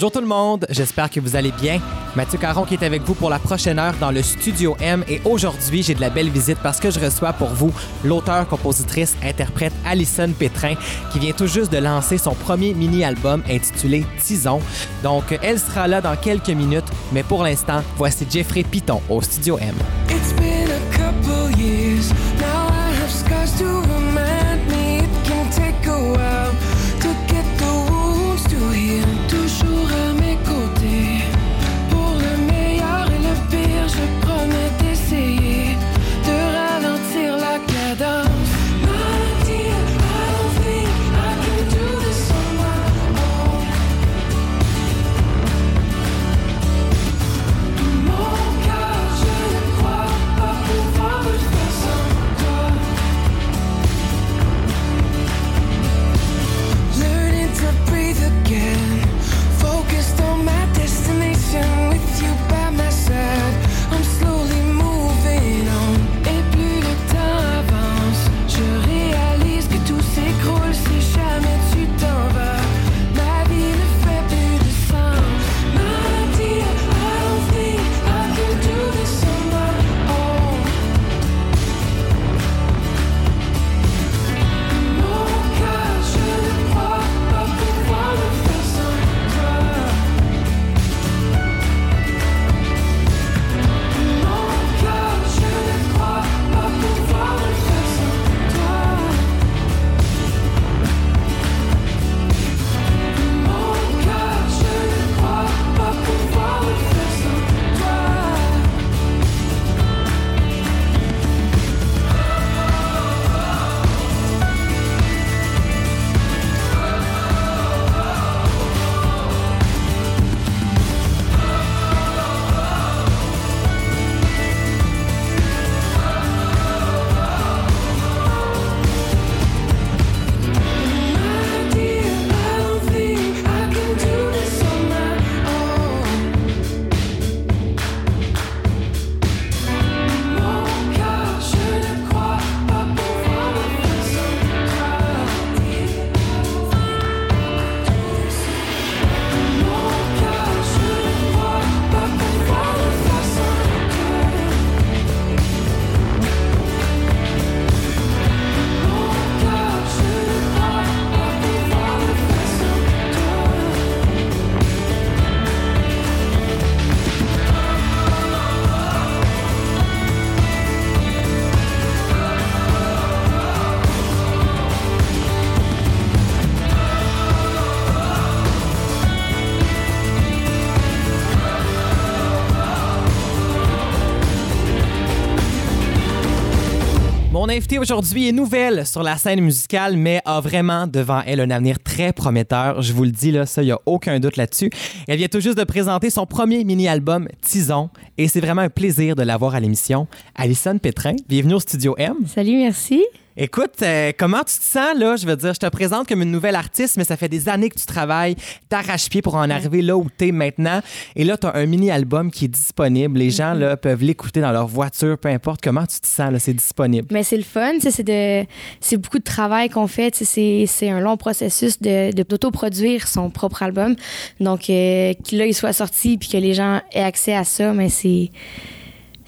Bonjour tout le monde, j'espère que vous allez bien. Mathieu Caron qui est avec vous pour la prochaine heure dans le Studio M et aujourd'hui j'ai de la belle visite parce que je reçois pour vous l'auteur, compositrice, interprète Alison Pétrin qui vient tout juste de lancer son premier mini-album intitulé Tison. Donc elle sera là dans quelques minutes, mais pour l'instant, voici Jeffrey Piton au Studio M. invitée aujourd'hui est nouvelle sur la scène musicale, mais a vraiment devant elle un avenir très prometteur. Je vous le dis, là, ça, il n'y a aucun doute là-dessus. Elle vient tout juste de présenter son premier mini-album, Tison, et c'est vraiment un plaisir de l'avoir à l'émission. Alison Pétrin, bienvenue au Studio M. Salut, merci. Écoute, euh, comment tu te sens là? Je veux dire, je te présente comme une nouvelle artiste, mais ça fait des années que tu travailles, t'arraches-pied pour en arriver là où t'es maintenant. Et là, tu as un mini-album qui est disponible. Les gens là, peuvent l'écouter dans leur voiture, peu importe comment tu te sens, là, c'est disponible. Mais c'est le fun, tu c'est de beaucoup de travail qu'on fait, tu c'est un long processus de de- d'autoproduire son propre album. Donc euh, que là il soit sorti puis que les gens aient accès à ça, mais c'est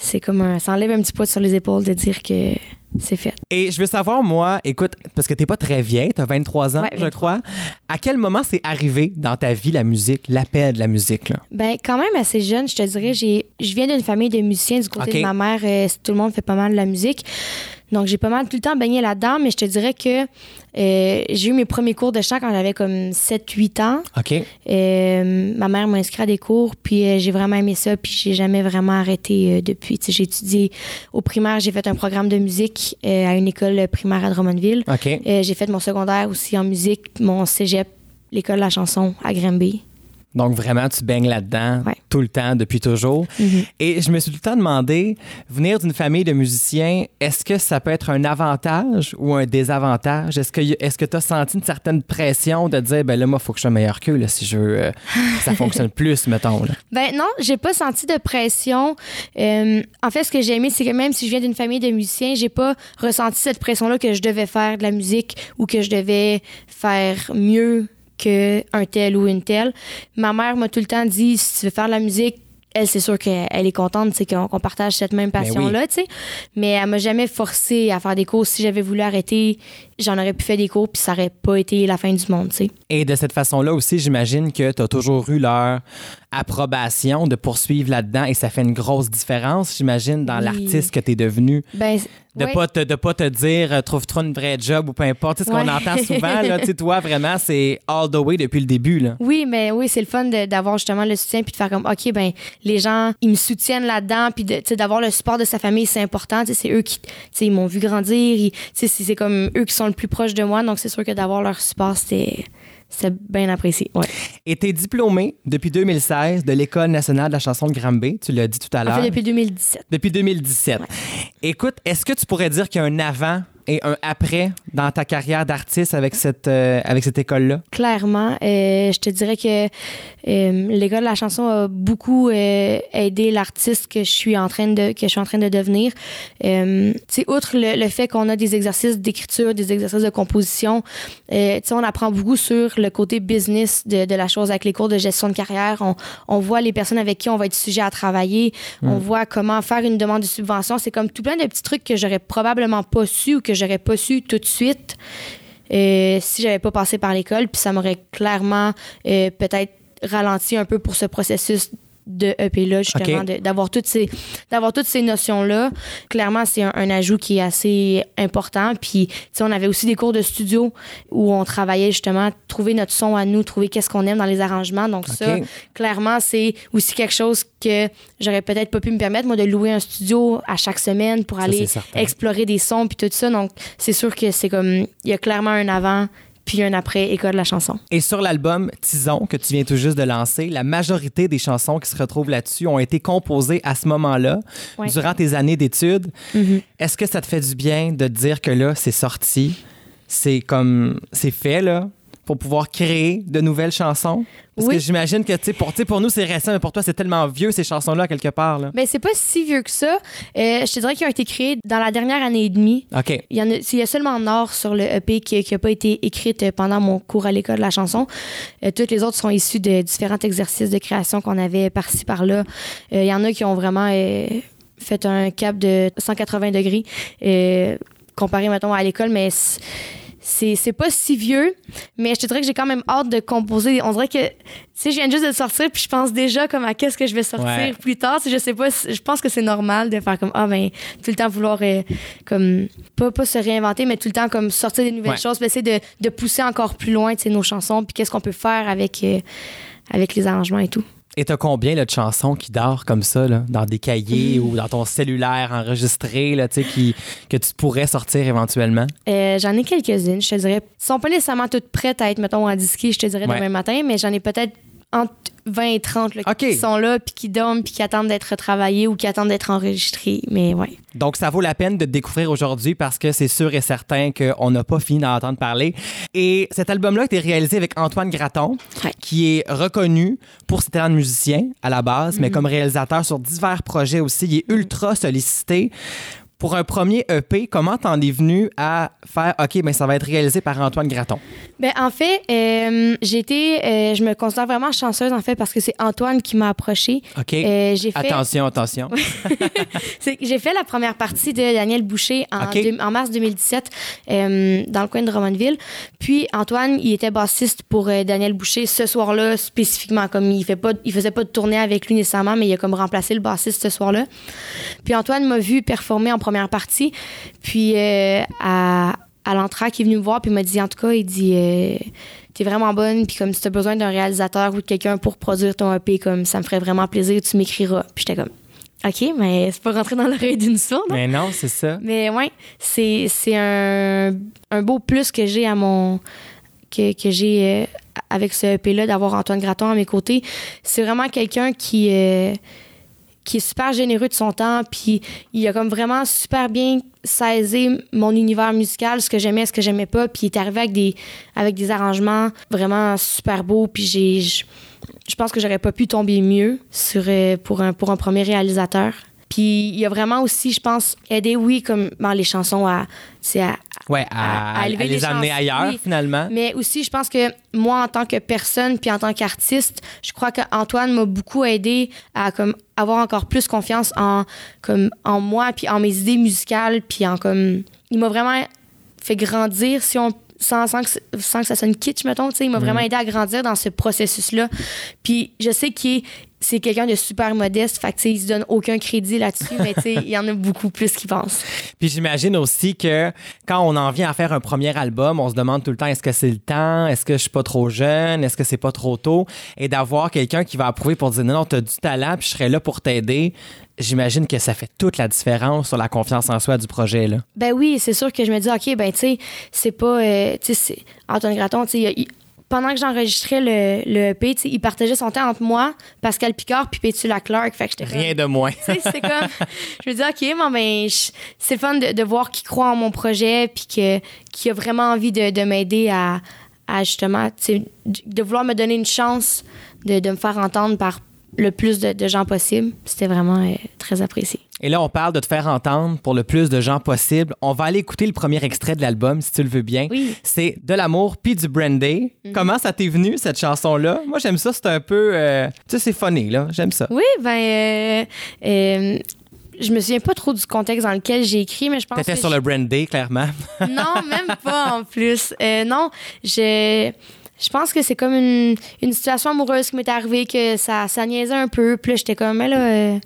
c'est comme un ça enlève un petit poids sur les épaules de dire que c'est fait. Et je veux savoir, moi, écoute, parce que t'es pas très vieille, t'as 23 ans, Ouais, je 23. crois. À quel moment c'est arrivé dans ta vie la musique, l'appel de la musique? Là? Ben quand même assez jeune, je te dirais, j'ai je viens d'une famille de musiciens du côté de ma mère, euh, tout le monde fait pas mal de la musique. Donc j'ai pas mal tout le temps baigné là-dedans, mais je te dirais que euh, j'ai eu mes premiers cours de chant quand j'avais comme 7-8 ans. OK. Euh, ma mère m'a inscrit à des cours, puis euh, j'ai vraiment aimé ça, puis j'ai jamais vraiment arrêté depuis. Tu sais, j'ai étudié au primaire, j'ai fait un programme de musique à une école primaire à Drummondville. OK. J'ai fait mon secondaire aussi en musique, mon cégep, l'école de la chanson à Granby. Donc, vraiment, tu baignes là-dedans Ouais. tout le temps, depuis toujours. Mhm. Et je me suis tout le temps demandé, venir d'une famille de musiciens, est-ce que ça peut être un avantage ou un désavantage? Est-ce que est-ce que tu as senti une certaine pression de dire, ben là, moi, il faut que je sois meilleur qu'eux, là, si je veux euh, que ça fonctionne plus, mettons. Là? Ben non, j'ai pas senti de pression. Euh, en fait, ce que j'ai aimé, c'est que même si je viens d'une famille de musiciens, j'ai pas ressenti cette pression-là que je devais faire de la musique ou que je devais faire mieux qu'un tel ou une telle. Ma mère m'a tout le temps dit si tu veux faire de la musique, elle, c'est sûr qu'elle est contente, c'est qu'on partage cette même Ben passion-là, tu sais. Mais elle m'a jamais forcé à faire des cours. Si j'avais voulu arrêter, j'en aurais pu faire des cours, puis ça aurait pas été la fin du monde, tu sais. Et de cette façon-là aussi, j'imagine que tu as toujours eu leur approbation de poursuivre là-dedans et ça fait une grosse différence, j'imagine, dans Oui. l'artiste que tu es devenu. Ben, De ouais. pas te, de pas te dire euh, trouve-toi une vraie job ou peu importe. Sais, ce qu'on entend souvent, là, tu toi, vraiment, c'est all the way depuis le début. Là. Oui, mais oui, c'est le fun d'avoir justement le soutien puis de faire comme OK, ben les gens, ils me soutiennent là-dedans puis d'avoir le support de sa famille, c'est important. C'est eux qui, ils m'ont vu grandir. C'est c'est comme eux qui sont le plus proches de moi, donc c'est sûr que d'avoir leur support, c'était c'est bien apprécié. Ouais. Et tu es diplômé depuis 2016 de l'École nationale de la chanson de Granby. Tu l'as dit tout à En l'heure. fait, depuis 2017. Depuis 2017. Écoute, est-ce que tu pourrais dire qu'il y a un avant et un après dans ta carrière d'artiste avec cette, euh, avec cette école-là? Clairement, euh, je te dirais que euh, l'école de la chanson a beaucoup euh, aidé l'artiste que je suis en train de que je suis en train de devenir. Euh, outre le, le fait qu'on a des exercices d'écriture, des exercices de composition, euh, on apprend beaucoup sur le côté business de, de la chose avec les cours de gestion de carrière. On, on voit les personnes avec qui on va être sujet à travailler. On voit comment faire une demande de subvention. C'est comme tout plein de petits trucs que j'aurais probablement pas su ou que j'aurais pas su tout de suite euh, si j'avais pas passé par l'école. Puis ça m'aurait clairement euh, peut-être ralenti un peu pour ce processus de EP là justement d'avoir toutes ces d'avoir toutes ces notions là clairement c'est un, un ajout qui est assez important. Puis tu sais on avait aussi des cours de studio où on travaillait justement trouver notre son à nous trouver qu'est-ce qu'on aime dans les arrangements. Donc ça clairement c'est aussi quelque chose que j'aurais peut-être pas pu me permettre moi de louer un studio à chaque semaine pour Ça, aller explorer des sons puis tout ça. Donc c'est sûr que c'est comme il y a clairement un avant puis un après école de la chanson Et sur l'album Tison, que tu viens tout juste de lancer, la majorité des chansons qui se retrouvent là-dessus ont été composées à ce moment-là, Ouais. durant tes années d'études. Mhm. Est-ce que ça te fait du bien de te dire que là, c'est sorti, c'est comme, c'est fait, là, pour pouvoir créer de nouvelles chansons? Parce Oui. que j'imagine que, tu sais, pour, pour nous, c'est récent, mais pour toi, c'est tellement vieux, ces chansons-là, quelque part, là. ben c'est pas si vieux que ça Euh, je te dirais qu'ils ont été créés dans la dernière année et demie OK. Il y, en a, il y a seulement Nord sur le EP qui n'a pas été écrite pendant mon cours à l'école de la chanson. Euh, toutes les autres sont issues de différents exercices de création qu'on avait par-ci, par-là. Euh, Il y en a qui ont vraiment euh, fait un cap de 180 degrés euh, comparé, mettons, à l'école, mais c'est c'est pas si vieux. Mais je te dirais que j'ai quand même hâte de composer. On dirait que, tu sais, je viens juste de sortir, puis je pense déjà comme à qu'est-ce que je vais sortir Ouais. plus tard. Je sais pas, je pense que c'est normal de faire comme, ah, ben, tout le temps vouloir, euh, comme, pas, pas se réinventer, mais tout le temps comme sortir des nouvelles Ouais. choses, puis essayer de, de pousser encore plus loin, tu sais, nos chansons, puis qu'est-ce qu'on peut faire avec, euh, avec les arrangements et tout. Et t'as combien là, de chansons qui dorment comme ça, là, dans des cahiers ou dans ton cellulaire enregistré, là, qui, que tu pourrais sortir éventuellement? Euh, j'en ai quelques-unes, je te dirais. Elles sont pas nécessairement toutes prêtes à être, mettons, en disque, je te dirais, Ouais. demain matin, mais j'en ai peut-être entre 20 et 30 là, OK. qui sont là, puis qui dorment, puis qui attendent d'être retravaillés ou qui attendent d'être enregistrés. Mais ouais. Donc, ça vaut la peine de te découvrir aujourd'hui parce que c'est sûr et certain qu'on n'a pas fini d'en entendre parler. Et cet album-là a été réalisé avec Antoine Ouais. qui est reconnu pour ses talents de musicien à la base, mais comme réalisateur sur divers projets aussi. Il est ultra sollicité. Pour un premier EP, comment t'en es venu à faire OK, ben ça va être réalisé par Antoine Graton? Ben, en fait, euh, j'ai été, euh, je me considère vraiment chanceuse, en fait, parce que c'est Antoine qui m'a approchée. OK. Euh, j'ai fait, Attention, attention. j'ai fait la première partie de Daniel Boucher en, mars 2017 euh, dans le coin de Drummondville. Puis Antoine, il était bassiste pour Daniel Boucher ce soir-là spécifiquement. Comme il fait pas, il faisait pas de tournée avec lui nécessairement, mais il a comme remplacé le bassiste ce soir-là. Puis Antoine m'a vu performer en première partie. Puis euh, à, à l'entraque, il est venu me voir puis il m'a dit en tout cas, il dit euh, t'es vraiment bonne puis comme si t'as besoin d'un réalisateur ou de quelqu'un pour produire ton EP, comme ça me ferait vraiment plaisir, tu m'écriras. Puis j'étais comme OK, mais c'est pas rentré dans l'oreille d'une sourde. mais non, c'est ça. Mais ouais, c'est, c'est un, un beau plus que j'ai à mon. que, que j'ai euh, avec ce EP-là, d'avoir Antoine Graton à mes côtés. C'est vraiment quelqu'un qui. euh, qui est super généreux de son temps, puis il a comme vraiment super bien saisi mon univers musical, ce que j'aimais, ce que j'aimais pas, puis il est arrivé avec des, avec des arrangements vraiment super beaux, puis j'ai, je pense que j'aurais pas pu tomber mieux sur, euh, pour, un, pour un premier réalisateur. Puis il a vraiment aussi, je pense, aidé, oui, comme dans les chansons, à, à, Ouais, à, à à élever les les amener ailleurs, oui. finalement. Mais aussi, je pense que moi, en tant que personne, puis en tant qu'artiste, je crois qu'Antoine m'a beaucoup aidé à comme avoir encore plus confiance en comme en moi, puis en mes idées musicales, puis en comme il m'a vraiment fait grandir si on sans, sans, que, sans que ça sonne kitsch, mettons, il m'a vraiment aidé à grandir dans ce processus-là. Puis je sais qu'il est- c'est quelqu'un de super modeste, fait que, tu il se donne aucun crédit là-dessus, mais tu sais, il y en a beaucoup plus qui pensent. Puis j'imagine aussi que quand on en vient à faire un premier album, on se demande tout le temps est-ce que c'est le temps, est-ce que je suis pas trop jeune, est-ce que c'est pas trop tôt, et d'avoir quelqu'un qui va approuver pour dire non, non, t'as du talent, puis je serai là pour t'aider. J'imagine que ça fait toute la différence sur la confiance en soi du projet là. Ben oui, c'est sûr que je me dis, OK, ben tu sais, c'est pas. euh, tu sais, Antoine Graton, tu sais, pendant que j'enregistrais le, le EP, il partageait son temps entre moi, Pascal Picard, puis Pétula Clark. Fait que comme- Rien de moins. C'est comme. Je me dis, OK, bon, ben, c'est fun de, de voir qu'il croit en mon projet, puis que- qu'il a vraiment envie de, de m'aider à, à justement, de vouloir me donner une chance de, de me faire entendre par le plus de, de gens possible. C'était vraiment euh, très apprécié. Et là, on parle de te faire entendre pour le plus de gens possible. On va aller écouter le premier extrait de l'album, si tu le veux bien. Oui. C'est De l'amour puis du brandy. Comment ça t'est venu, cette chanson-là? Moi, j'aime ça. C'est un peu... euh, Tu sais, c'est funny, là. J'aime ça. Oui, ben. euh, euh, je me souviens pas trop du contexte dans lequel j'ai écrit, mais je pense T'étais que sur je- le brandy, clairement. Non, même pas en plus. Euh, non, je. Je pense que c'est comme une, une situation amoureuse qui m'est arrivée, que ça, ça niaisait un peu. Puis là, j'étais comme, mais là, euh,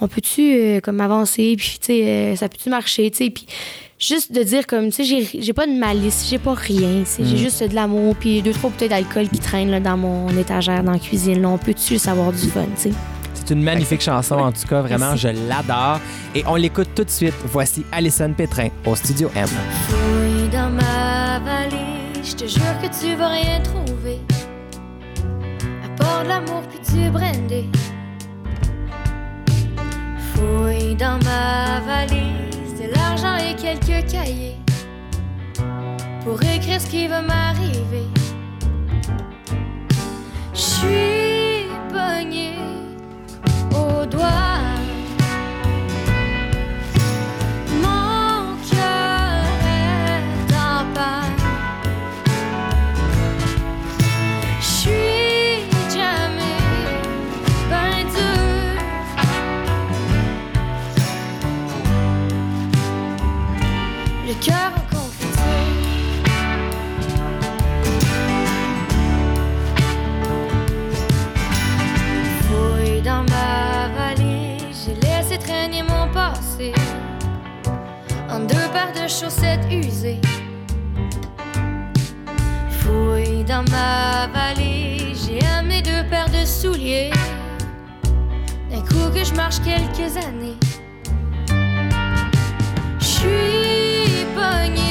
on peut-tu euh, comme avancer? Puis, tu sais, euh, ça peut-tu marcher? Tu sais, puis juste de dire comme, tu sais, j'ai- j'ai pas de malice, j'ai pas rien. tu sais, J'ai juste de l'amour, puis deux, trois bouteilles d'alcool qui traînent là, dans mon étagère, dans la cuisine. Là, on peut-tu juste avoir du fun, tu sais? C'est une magnifique chanson, en tout cas. Vraiment, Merci. je l'adore. Et on l'écoute tout de suite. Voici Alison Pétrin au Studio M. Fouille dans ma valise, je te jure que tu vas rien trouver. À part de l'amour puis du brandy. Fouille dans ma valise, de l'argent et quelques cahiers. Pour écrire ce qui va m'arriver. Je suis pognée au doigt. Deux paires de chaussettes usées. Fouille dans ma valise, j'ai amené deux paires de souliers. D'un coup que je marche quelques années, je suis pognée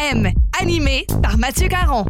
M, animé par Mathieu Caron.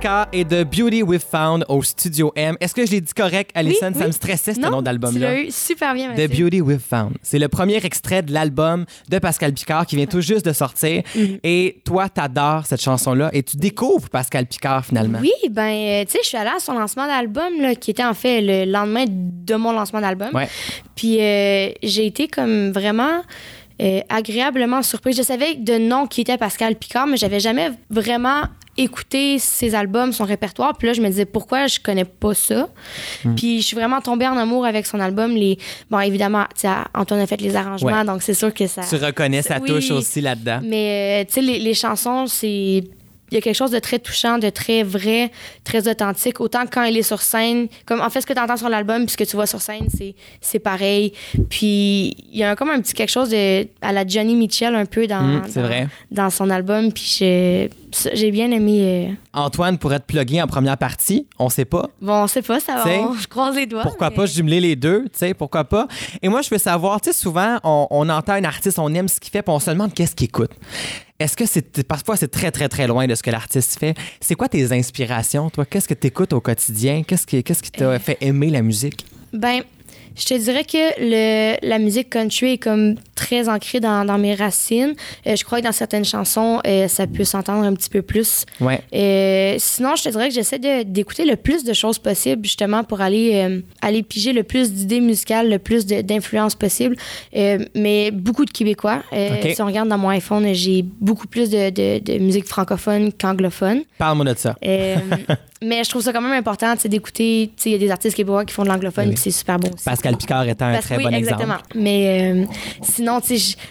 Picard et de Beauty We've Found au Studio M. Est-ce que je l'ai dit correct, Alison? Oui, Ça oui. me stressait, ce Non, nom Tu d'album-là. super bien, The Mathieu. Beauty We've Found. C'est le premier extrait de l'album de Pascal Picard qui vient tout juste de sortir. Mm-hmm. Et toi, t'adores cette chanson-là et tu découvres Pascal Picard finalement. Oui, ben, euh, tu sais, je suis allée à son lancement d'album, qui était en fait le lendemain de mon lancement d'album. Ouais. Puis euh, j'ai été comme vraiment euh, agréablement surprise. Je savais de nom qui était Pascal Picard, mais j'avais jamais vraiment écouté ses albums, son répertoire. Puis là, je me disais pourquoi je connais pas ça? Hmm. Puis je suis vraiment tombée en amour avec son album. Les... Bon, évidemment, Antoine a fait les arrangements, Ouais. donc c'est sûr que ça. Tu reconnais sa Oui. touche aussi là-dedans. Mais, euh, tu sais, les, les chansons, c'est. Il y a quelque chose de très touchant, de très vrai, très authentique. Autant quand il est sur scène, comme en fait, ce que tu entends sur l'album puis ce que tu vois sur scène, c'est, c'est pareil. Puis il y a un- comme un petit quelque chose de, à la Johnny Mitchell un peu dans, Mm, c'est dans, vrai. dans son album. Puis je- j'ai bien aimé. euh, Antoine pourrait te plugger en première partie, on sait pas. Bon, on sait pas, ça va. On- Je croise les doigts. Pourquoi mais- pas jumeler les deux, tu sais, pourquoi pas? Et moi, je veux savoir, tu sais, souvent, on, on entend un artiste, on aime ce qu'il fait, puis on se demande qu'est-ce qu'il écoute. Est-ce que c'est parfois c'est très très très loin de ce que l'artiste fait? C'est quoi tes inspirations toi? Qu'est-ce que tu écoutes au quotidien? Qu'est-ce qui qu'est-ce qui Euh. t'a fait aimer la musique? Ben, je te dirais que le, la musique country est comme très ancrée dans, dans mes racines. Euh, je crois que dans certaines chansons, euh, ça peut s'entendre un petit peu plus. Ouais. Euh, sinon, je te dirais que j'essaie d'écouter le plus de choses possibles, justement, pour aller, euh, aller piger le plus d'idées musicales, le plus d'influences possibles. Euh, mais beaucoup de Québécois. Euh, OK. Si on regarde dans mon iPhone, j'ai beaucoup plus de, de- de musique francophone qu'anglophone. Parle-moi de ça. Mais je trouve ça quand même important d'écouter. Il y a des artistes québécois qui font de l'anglophone, Oui. c'est super bon aussi. Pascal Picard étant un Parce- très oui, bon exactement. exemple. Mais euh, sinon,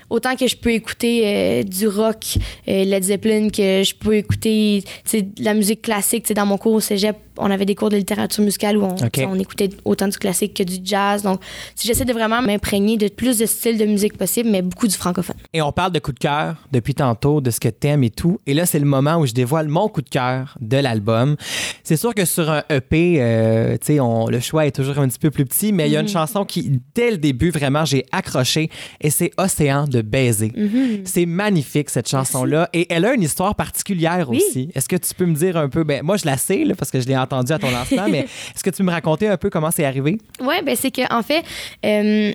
autant que je peux écouter euh, du rock, euh, Led Zeppelin, que je peux écouter de la musique classique. Dans mon cours au cégep, on avait des cours de littérature musicale où on, écoutait autant du classique que du jazz. Donc, j'essaie de vraiment m'imprégner de plus de styles de musique possible, mais beaucoup du francophone. Et on parle de coup de cœur depuis tantôt, de ce que t'aimes et tout. Et là, c'est le moment où je dévoile mon coup de cœur de l'album. C'est sûr que sur un EP, euh, tu sais, on- le choix est toujours un petit peu plus petit, mais il y a une chanson qui, dès le début, vraiment, j'ai accroché et c'est Océan de baiser. C'est magnifique, cette chanson-là. Et elle a une histoire particulière Oui. aussi. Est-ce que tu peux me dire un peu, ben, moi, je la sais, là, parce que je l'ai entendue à ton lancement, mais est-ce que tu me raconter un peu comment c'est arrivé? Oui, ben c'est que en fait, euh,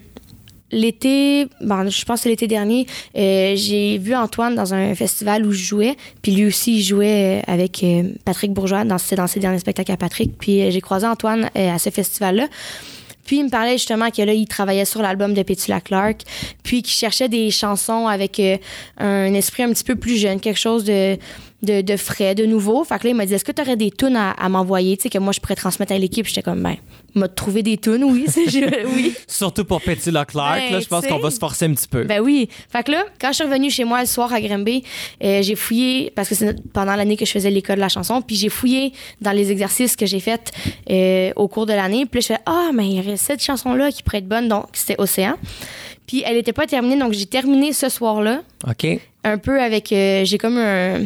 l'été, bon, je pense que c'est l'été dernier, euh, j'ai vu Antoine dans un festival où je jouais, puis lui aussi il jouait euh, avec euh, Patrick Bourgeois dans, ses- dans ses derniers spectacles à Patrick, puis euh, j'ai croisé Antoine à ce festival-là. Puis il me parlait justement que là, il travaillait sur l'album de Petula Clark, puis qu'il cherchait des chansons avec un esprit un petit peu plus jeune, quelque chose de, de, de frais, de nouveau. Fait que là, il m'a dit Est-ce que tu aurais des tunes à, à m'envoyer, tu sais, que moi je pourrais transmettre à l'équipe? J'étais comme Ben, m'a trouvé des tunes, oui. c'est- je- oui. Surtout pour Petit Leclerc, Ben, là, je pense qu'on va se forcer un petit peu. Ben oui. Fait que là, quand je suis revenue chez moi le soir à Grimby, euh, j'ai fouillé, parce que c'est pendant l'année que je faisais l'école de la chanson, puis j'ai fouillé dans les exercices que j'ai faits euh, au cours de l'année. Puis là, je fais Ah, mais il y aurait cette chanson-là qui pourrait être bonne, donc c'était Océan. Puis elle n'était pas terminée, donc j'ai terminé ce soir-là, OK. un peu avec. euh, j'ai comme un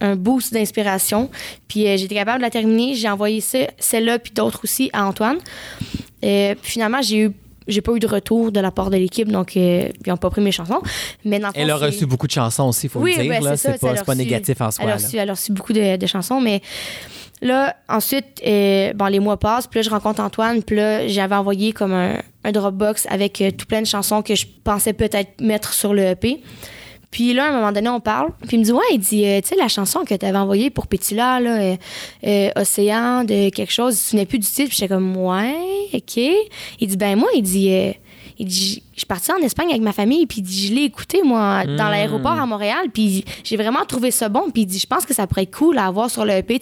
un boost d'inspiration. Puis euh, j'étais capable de la terminer. J'ai envoyé celle-là, puis d'autres aussi à Antoine. Euh, puis finalement, j'ai eu j'ai pas eu de retour de la part de l'équipe, donc euh, ils ont pas pris mes chansons. Mais dans le fond, Elle a reçu beaucoup de chansons aussi, il faut oui, le dire. ben, c'est pas, pas négatif en soi. Elle a reçu, elle a reçu beaucoup de, de chansons, mais là, ensuite, euh, bon, les mois passent, puis là, je rencontre Antoine, puis là, j'avais envoyé comme un, un Dropbox avec euh, tout plein de chansons que je pensais peut-être mettre sur le EP. Puis là, à un moment donné, on parle. Puis il me dit, ouais, il dit, euh, tu sais, la chanson que tu avais envoyée pour Pétula, là, euh, euh, Océan, de quelque chose, se souvenait plus du titre? Puis j'étais comme, ouais, OK. Il dit, ben moi, il dit, euh, il dit, je suis partie en Espagne avec ma famille, puis je l'ai écouté, moi, dans Mm. l'aéroport à Montréal, puis j'ai vraiment trouvé ça bon. Puis je pense que ça pourrait être cool à avoir sur le EP.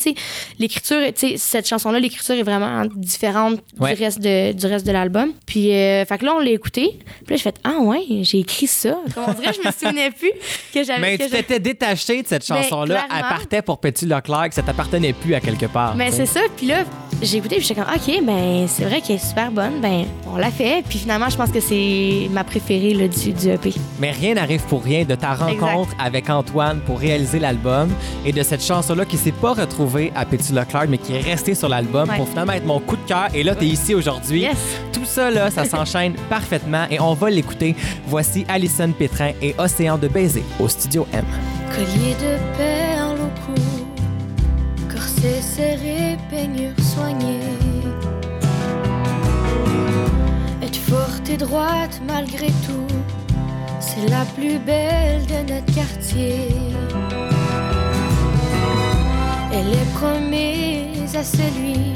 L'écriture, cette chanson-là, l'écriture est vraiment différente Ouais. du reste de, du reste de l'album. Puis, euh, fait que là, on l'a écouté. Puis là, j'ai fait, ah ouais, j'ai écrit ça. Comme on dirait, je me souvenais plus que j'avais. Mais que tu t'étais détaché de cette Ben, chanson-là. Elle partait pour Petit Leclerc, que ça t'appartenait plus à quelque part. Sais. c'est ça. Puis là, j'ai écouté, puis j'étais comme, OK, ben, c'est vrai qu'elle est super bonne. Ben, on l'a fait. Puis finalement, je pense que c'est ma préférée là, du, du EP. Mais rien n'arrive pour rien de ta rencontre avec Antoine pour réaliser l'album et de cette chanson-là qui s'est pas retrouvée à Petit Leclerc, mais qui est restée sur l'album Ouais. pour finalement être mon coup de cœur. Et là, tu es ici aujourd'hui. Yes. Tout ça, là, ça s'enchaîne parfaitement et on va l'écouter. Voici Alison Pétrin et Océan de baiser au Studio M. Collier de perles au cou, corset serré, peignure soignée. Être forte et droite malgré tout, c'est la plus belle de notre quartier. Elle est promise à celui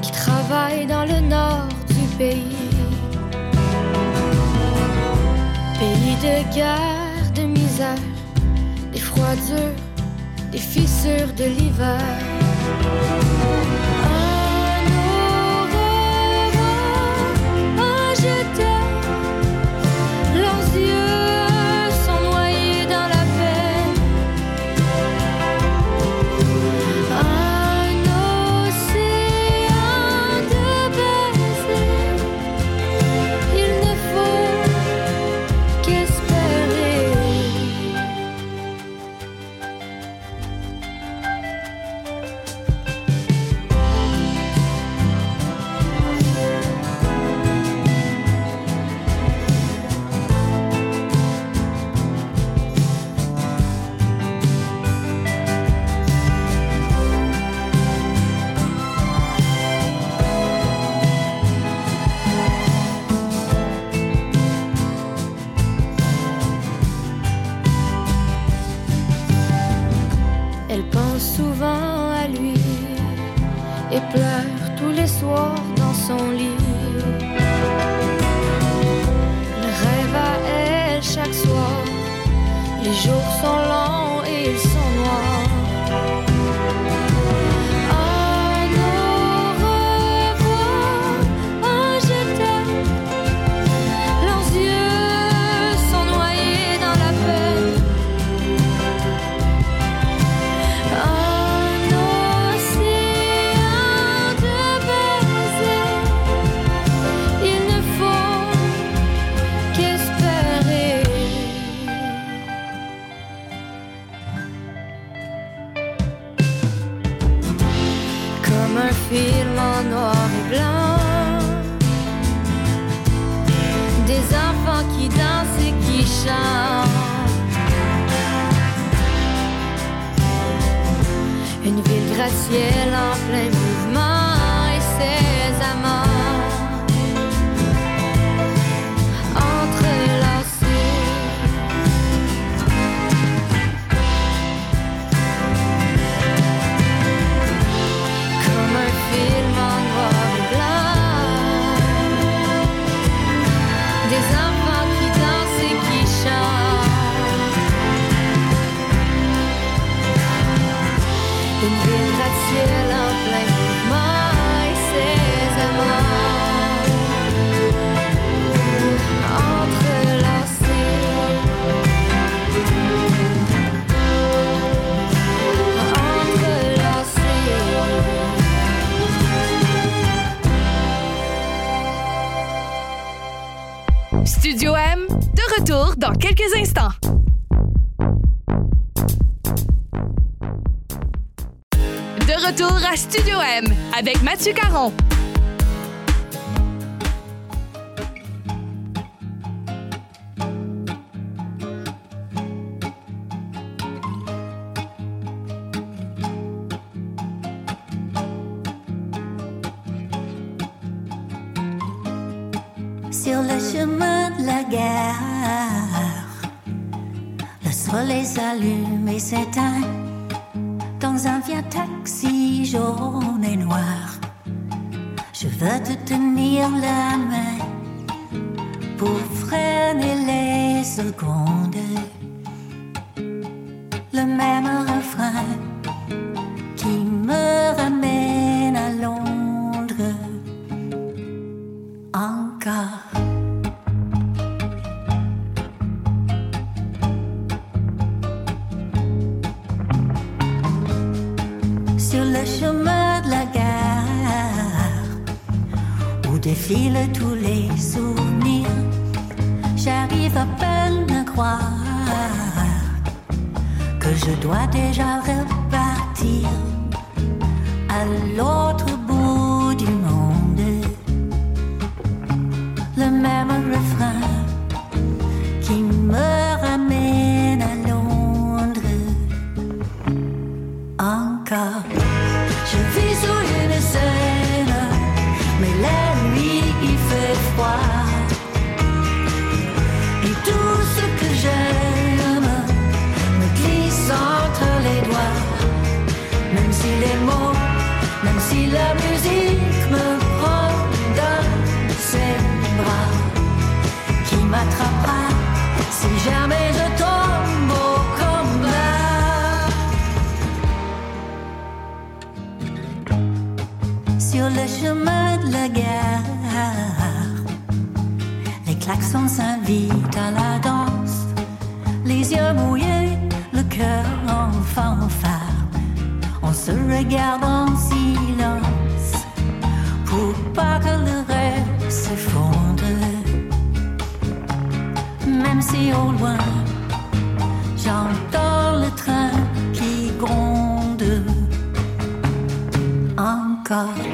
qui travaille dans le nord du pays. Pays de guerre, de misère des froidures, des fissures de l'hiver. Un je son. Elle rêve à elle chaque soir. Les jours sont longs avec Mathieu Caron. Sur le chemin de la gare, le soleil s'allume et s'éteint un vieux taxi jaune et noir. Je veux te tenir la main pour freiner les secondes. Le même Sur le chemin de la gare, les klaxons s'invitent à la danse, les yeux mouillés, le cœur en fanfare. On se regarde en silence pour pas que le rêve s'effondre. Même si au loin, j'entends le train qui gronde. Encore,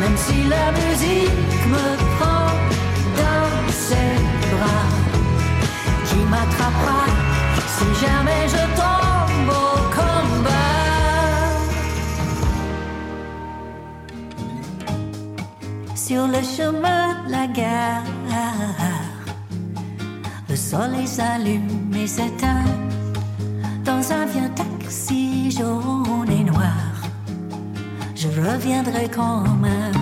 même si la musique me prend dans ses bras, qui m'attrapera si jamais je tombe au combat. Sur le chemin de la gare, le soleil s'allume et s'éteint dans un vieux taxi jaune reviendrai comme un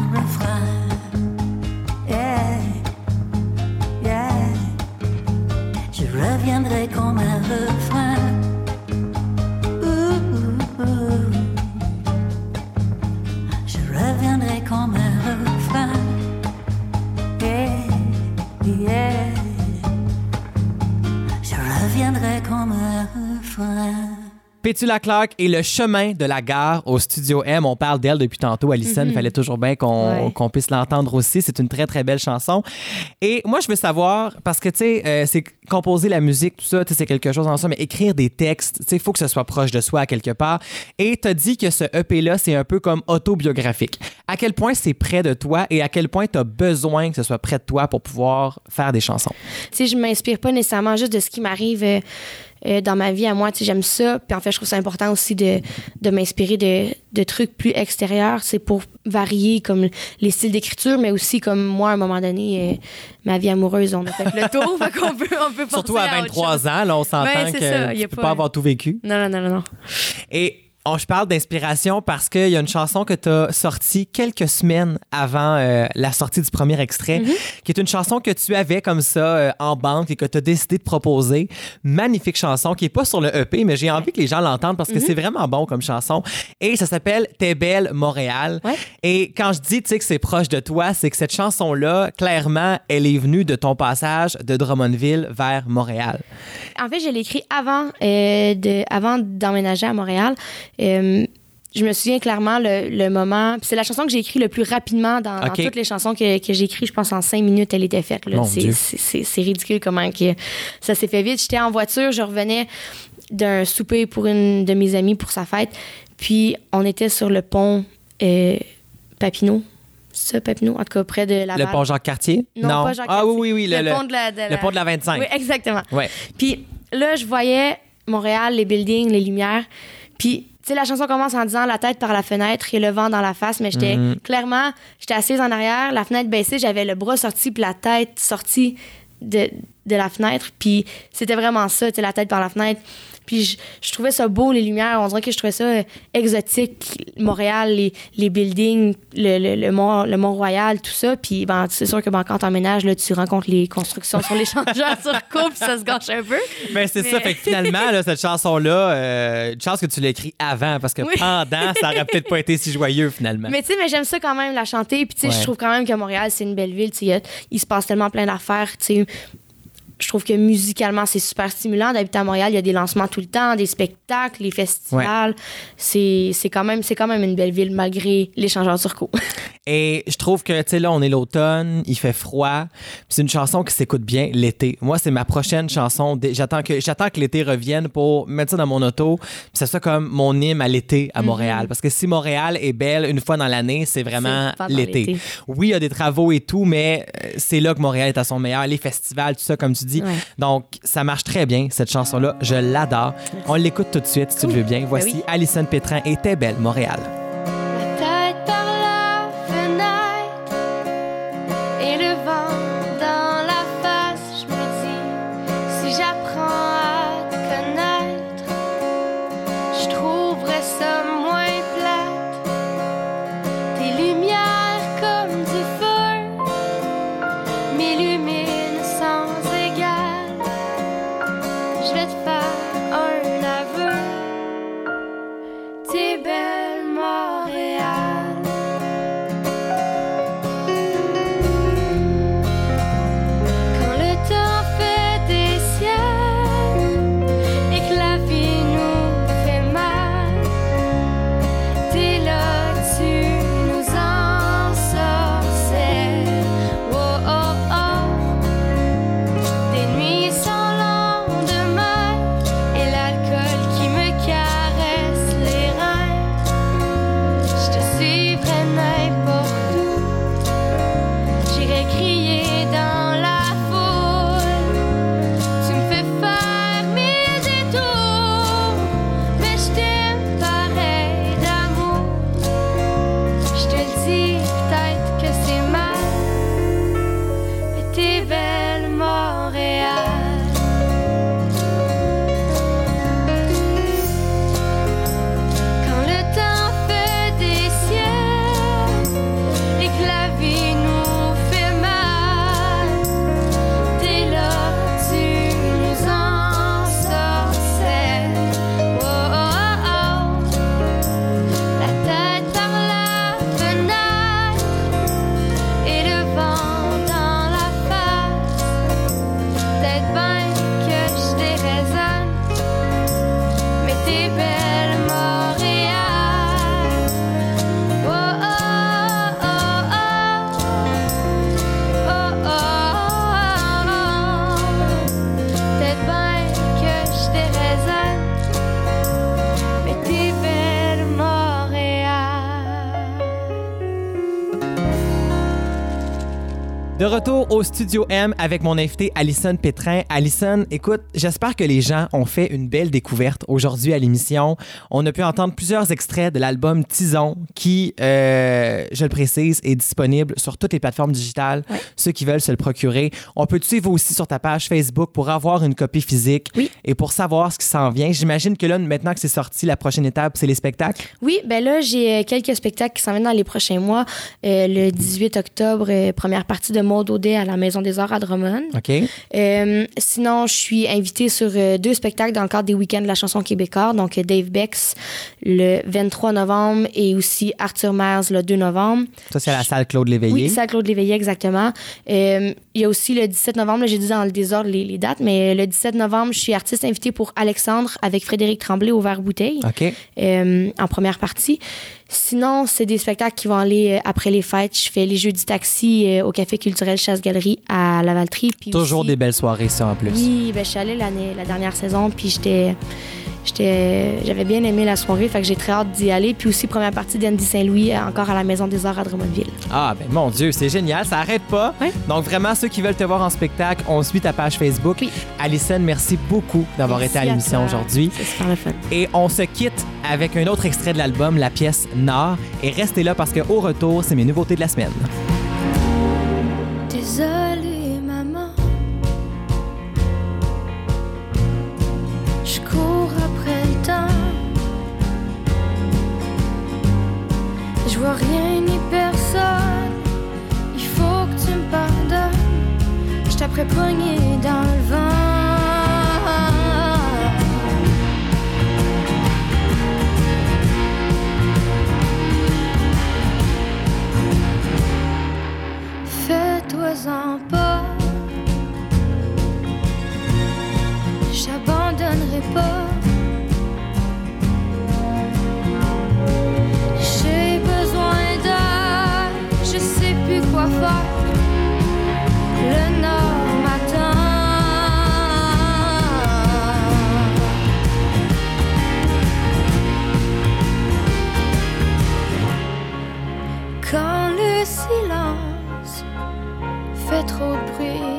Pétula Clark et le chemin de la gare au studio M. On parle d'elle depuis tantôt, Alison. Il fallait toujours bien qu'on Ouais. puisse l'entendre aussi. C'est une très, très belle chanson. Et moi, je veux savoir, parce que, tu sais, euh, c'est composer la musique, tout ça, c'est quelque chose en soi, mais écrire des textes, tu sais, il faut que ce soit proche de soi à quelque part. Et tu as dit que ce EP-là, c'est un peu comme autobiographique. À quel point c'est près de toi et à quel point tu as besoin que ce soit près de toi pour pouvoir faire des chansons? Tu sais, je m'inspire pas nécessairement juste de ce qui m'arrive euh, euh, dans ma vie à moi. Tu sais, j'aime ça. Puis en fait, je trouve ça important aussi de, de m'inspirer de, de trucs plus extérieurs. C'est pour varier comme les styles d'écriture, mais aussi comme moi, à un moment donné, euh, ma vie amoureuse, on a fait le tour. fait qu'on peut, on peut Surtout à autre 23 chose. ans, là, on s'entend que ça, tu peux pas- pas avoir tout vécu. Non, non, non, non, non. Et on, je parle d'inspiration parce qu'il y a une chanson que tu as sortie quelques semaines avant euh, la sortie du premier extrait, qui est une chanson que tu avais comme ça euh, en banque et que tu as décidé de proposer. Magnifique chanson qui est pas sur le EP, mais j'ai envie que les gens l'entendent parce que c'est vraiment bon comme chanson. Et ça s'appelle T'es belle Montréal. Ouais. Et quand je dis que c'est proche de toi, c'est que cette chanson-là, clairement, elle est venue de ton passage de Drummondville vers Montréal. En fait, je l'ai écrit avant, euh, de, avant d'emménager à Montréal. Euh, je me souviens clairement le, le moment. C'est la chanson que j'ai écrite le plus rapidement dans, toutes les chansons que, que j'ai écrites. Je pense en cinq minutes, elle était faite. C'est- ridicule comment que ça s'est fait vite. J'étais en voiture, je revenais d'un souper pour une de mes amies pour sa fête. Puis on était sur le pont euh, Papineau. Ça, Papineau? En tout cas, près de la Le pont Jacques-Cartier? Non, pas Ah oui, oui, oui. Le, Le, pont de la, de le pont de la 25. Oui, exactement. Ouais. Puis là, je voyais Montréal, les buildings, les lumières. Puis, sais, la chanson commence en disant la tête par la fenêtre et le vent dans la face, mais j'étais Mhm. clairement, j'étais assise en arrière, la fenêtre baissée, j'avais le bras sorti puis la tête sortie de, de la fenêtre. Puis c'était vraiment ça, la tête par la fenêtre. Puis je, je trouvais ça beau, les lumières. On dirait que je trouvais ça euh, exotique. Montréal, les, les buildings, le, le, le Mont, le Mont-Royal, tout ça. Puis ben, c'est sûr que ben, quand t'emménages, là, tu rencontres les constructions sur l'échangeur sur coupe, ça se gâche un peu. Mais c'est Mais- ça, fait que finalement, là, cette chanson-là, euh, une chance que tu l'as écrit avant, parce que Oui. pendant, ça aurait peut-être pas été si joyeux finalement. Mais tu sais, mais j'aime ça quand même, la chanter. Puis tu sais, Ouais. je trouve quand même que Montréal, c'est une belle ville. Il il se passe tellement plein d'affaires. Tu sais, je trouve que musicalement, c'est super stimulant d'habiter à Montréal. Il y a des lancements tout le temps, des spectacles, les festivals. C'est c'est quand, même- c'est quand même une belle ville malgré l'échangeur turco. Et je trouve que, tu sais, là, on est l'automne, il fait froid. C'est une chanson qui s'écoute bien l'été. Moi, c'est ma prochaine chanson. J'attends que, j'attends que l'été revienne pour mettre ça dans mon auto. Puis c'est ça comme mon hymne à l'été à Montréal. Parce que si Montréal est belle une fois dans l'année, c'est vraiment C'est l'été. l'été. Oui, il y a des travaux et tout, mais euh, c'est là que Montréal est à son meilleur. Les festivals, tout ça, comme tu dis. Ouais. Donc, ça marche très bien, cette chanson-là. Je l'adore. On l'écoute tout de suite, si tu le veux bien. Voici oui. Alison Pétrin et T'es belle, Montréal. T'es De retour au Studio M avec mon invité Alison Pétrin. Alison, écoute, j'espère que les gens ont fait une belle découverte aujourd'hui à l'émission. On a pu entendre plusieurs extraits de l'album Tison qui, euh, je le précise, est disponible sur toutes les plateformes digitales. Ceux qui veulent se le procurer. On peut te suivre aussi sur ta page Facebook pour avoir une copie physique Oui. et pour savoir ce qui s'en vient. J'imagine que là, maintenant que c'est sorti, la prochaine étape, c'est les spectacles. Oui, ben là, j'ai euh, quelques spectacles qui s'en viennent dans les prochains mois. Euh, le 18 octobre, euh, première partie de Maud Audet à la Maison des Arts à Drummond. OK? Euh, sinon, je suis invitée sur euh, deux spectacles dans le cadre des week-ends de la chanson québécoise. Donc, euh, Dave Bex le 23 novembre et aussi Arthur Myers le 2 novembre. Ça, c'est à la salle Claude Léveillé. Oui, à Claude Léveillé, exactement. Il y a aussi le 17 novembre, j'ai dit dans le désordre les, les dates, mais le 17 novembre, je suis artiste invitée pour Alexandre avec Frédéric Tremblay au Vert Bouteille OK. en première partie. Sinon, c'est des spectacles qui vont aller euh, après les fêtes. Je fais les Jeudis Taxi euh, au Café culturel Chasse-Galerie à Lavaltrie. Toujours aussi- des belles soirées, ça, en plus. Oui, ben, je suis allée l'année, la dernière saison, puis j'étais... J'avais bien aimé la soirée, fait que j'ai très hâte d'y aller. Puis aussi, première partie d'Andy Saint-Louis, euh, encore à la Maison des Arts à Drummondville. Ah, ben mon Dieu, c'est génial, ça arrête pas. Donc, vraiment, ceux qui veulent te voir en spectacle, on suit ta page Facebook. Oui. Alison, merci beaucoup d'avoir été à l'émission aujourd'hui. C'est super le fun. Et on se quitte avec un autre extrait de l'album, la pièce Nord. Et restez là parce qu'au retour, c'est mes nouveautés de la semaine. Désolée, maman. Je cours Pogné dans le vent. Trop de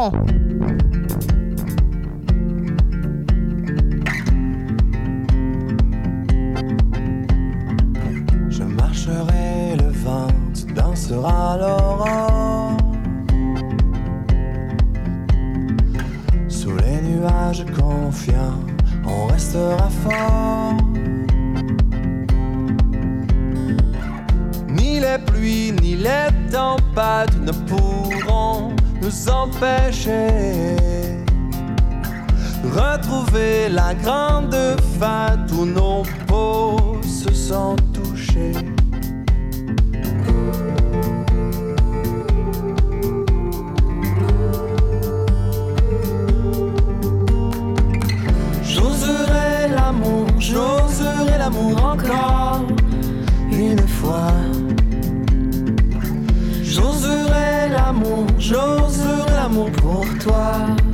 now. empêcher retrouver la grande fête où nos peaux se sont touchées. J'oserai l'amour, j'oserai l'amour encore une fois. J'oserai l'amour, j'oserai l'amour pour toi.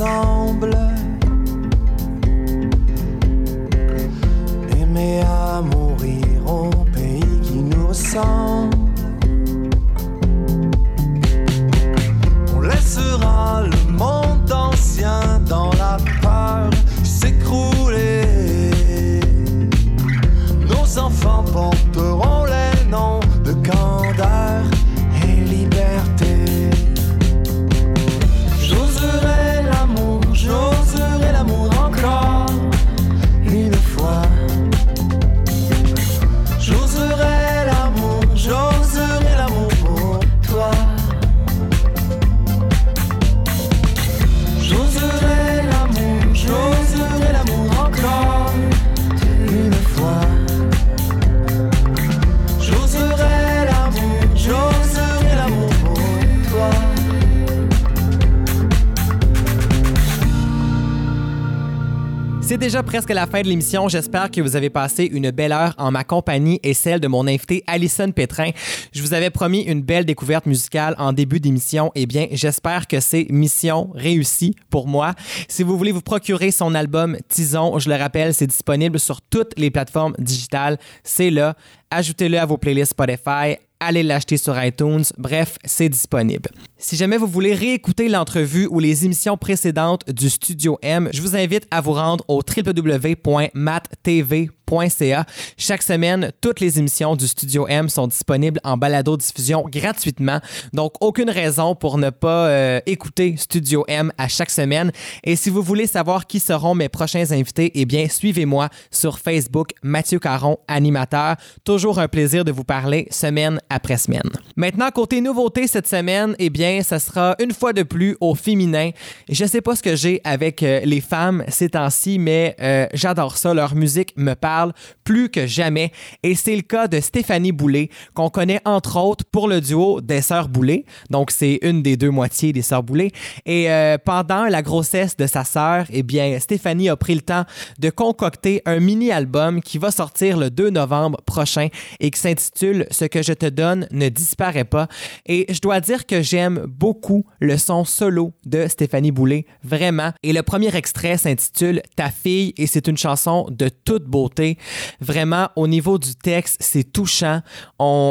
ensemble. Déjà presque la fin de l'émission. J'espère que vous avez passé une belle heure en ma compagnie et celle de mon invité Alison Pétrin. Je vous avais promis une belle découverte musicale en début d'émission. Eh bien, j'espère que c'est mission réussie pour moi. Si vous voulez vous procurer son album Tison, je le rappelle, c'est disponible sur toutes les plateformes digitales. C'est là. Ajoutez-le à vos playlists Spotify, allez l'acheter sur iTunes. Bref, c'est disponible. Si jamais vous voulez réécouter l'entrevue ou les émissions précédentes du Studio M, je vous invite à vous rendre au Chaque semaine, toutes les émissions du Studio M sont disponibles en balado-diffusion gratuitement. Donc, aucune raison pour ne pas euh, écouter Studio M à chaque semaine. Et si vous voulez savoir qui seront mes prochains invités, eh bien, suivez-moi sur Facebook, Mathieu Caron, animateur. Toujours un plaisir de vous parler semaine après semaine. Maintenant, côté nouveauté cette semaine, eh bien, ça sera une fois de plus au féminin. Je sais pas ce que j'ai avec euh, les femmes ces temps-ci, mais euh, j'adore ça. Leur musique me parle plus que jamais. Et c'est le cas de Stéphanie Boulay, qu'on connaît entre autres pour le duo des Sœurs Boulay. Donc, c'est une des deux moitiés des Sœurs Boulay. Et euh, pendant la grossesse de sa sœur, eh bien, Stéphanie a pris le temps de concocter un mini-album qui va sortir le 2 novembre prochain et qui s'intitule Ce que je te donne ne disparaît pas. Et je dois dire que j'aime beaucoup le son solo de Stéphanie Boulay, vraiment. Et le premier extrait s'intitule Ta fille et c'est une chanson de toute beauté. Vraiment, au niveau du texte, c'est touchant.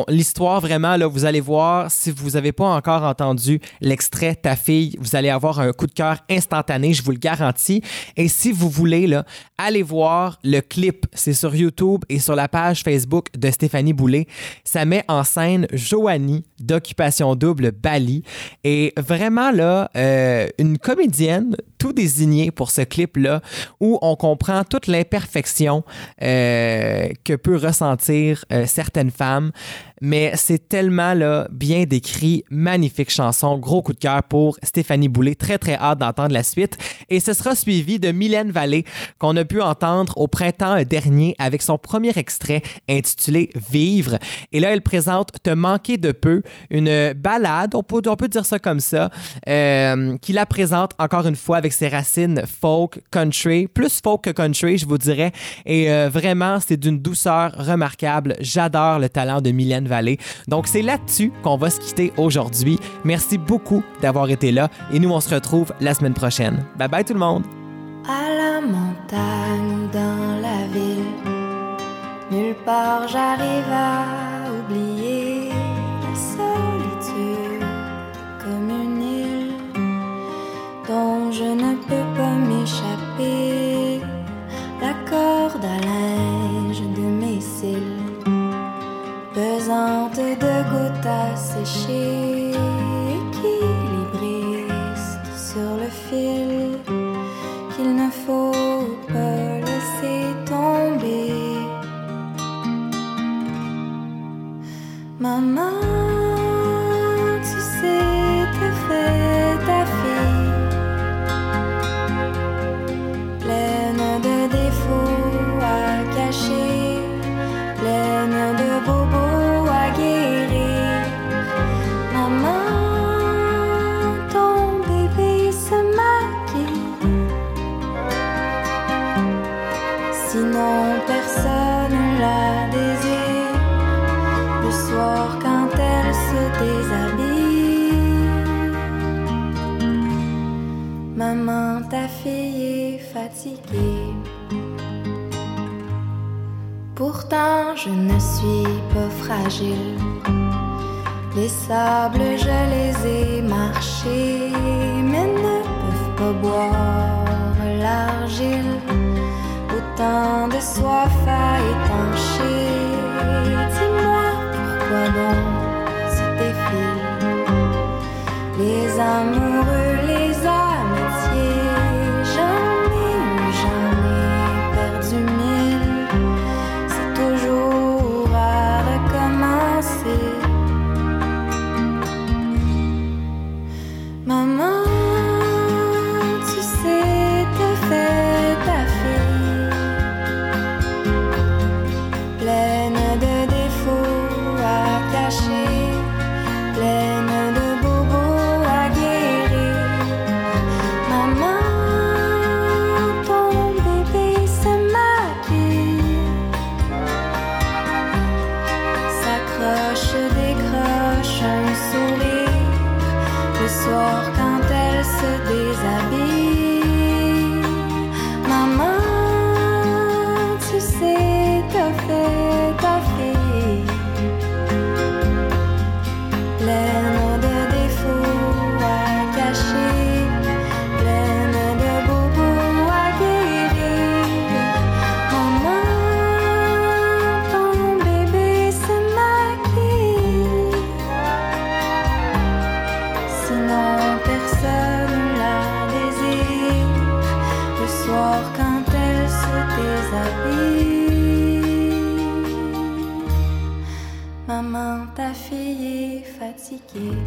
L'histoire, vraiment, là, vous allez voir, si vous n'avez pas encore entendu l'extrait Ta fille, vous allez avoir un coup de cœur instantané, je vous le garantis. Et si vous voulez, là, allez voir le clip. C'est sur YouTube et sur la page Facebook de Stéphanie Boulay. Ça met en scène Joanie d'Occupation Double Bali. Et vraiment, là, euh, une comédienne tout désignée pour ce clip-là où on comprend toute l'imperfection euh, que peut ressentir euh, certaines femmes. Mais c'est tellement là, bien décrit, magnifique chanson, gros coup de cœur pour Stéphanie Boulay. Très, très hâte d'entendre la suite. Et ce sera suivi de Mylène Vallée, qu'on a pu entendre au printemps dernier avec son premier extrait intitulé Vivre. Et là, elle présente Te manquer de peu, une balade, on peut, on peut dire ça comme ça, euh, qui la présente encore une fois avec ses racines folk, country, plus folk que country, je vous dirais. Et euh, vraiment, c'est d'une douceur remarquable. J'adore le talent de Mylène Vallée. Donc, c'est là-dessus qu'on va se quitter aujourd'hui. Merci beaucoup d'avoir été là et nous, on se retrouve la semaine prochaine. Bye bye tout le monde! À la montagne dans la ville, nulle part j'arrive à oublier je ne peux pas m'échapper. La corde à linge de mes cils, pesante de gouttes à sécher, équilibriste sur le fil qu'il ne faut pas laisser tomber. Maman, Pourtant, je ne suis pas fragile. Les sables, je les ai marchés, mais ne peuvent pas boire l'argile. Autant de soif à étancher. Dis-moi pourquoi bon se défile? Les amoureux. ta fille est fatiguée.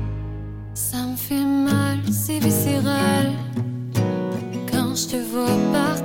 Ça me fait mal, c'est viscéral. Quand je te vois pas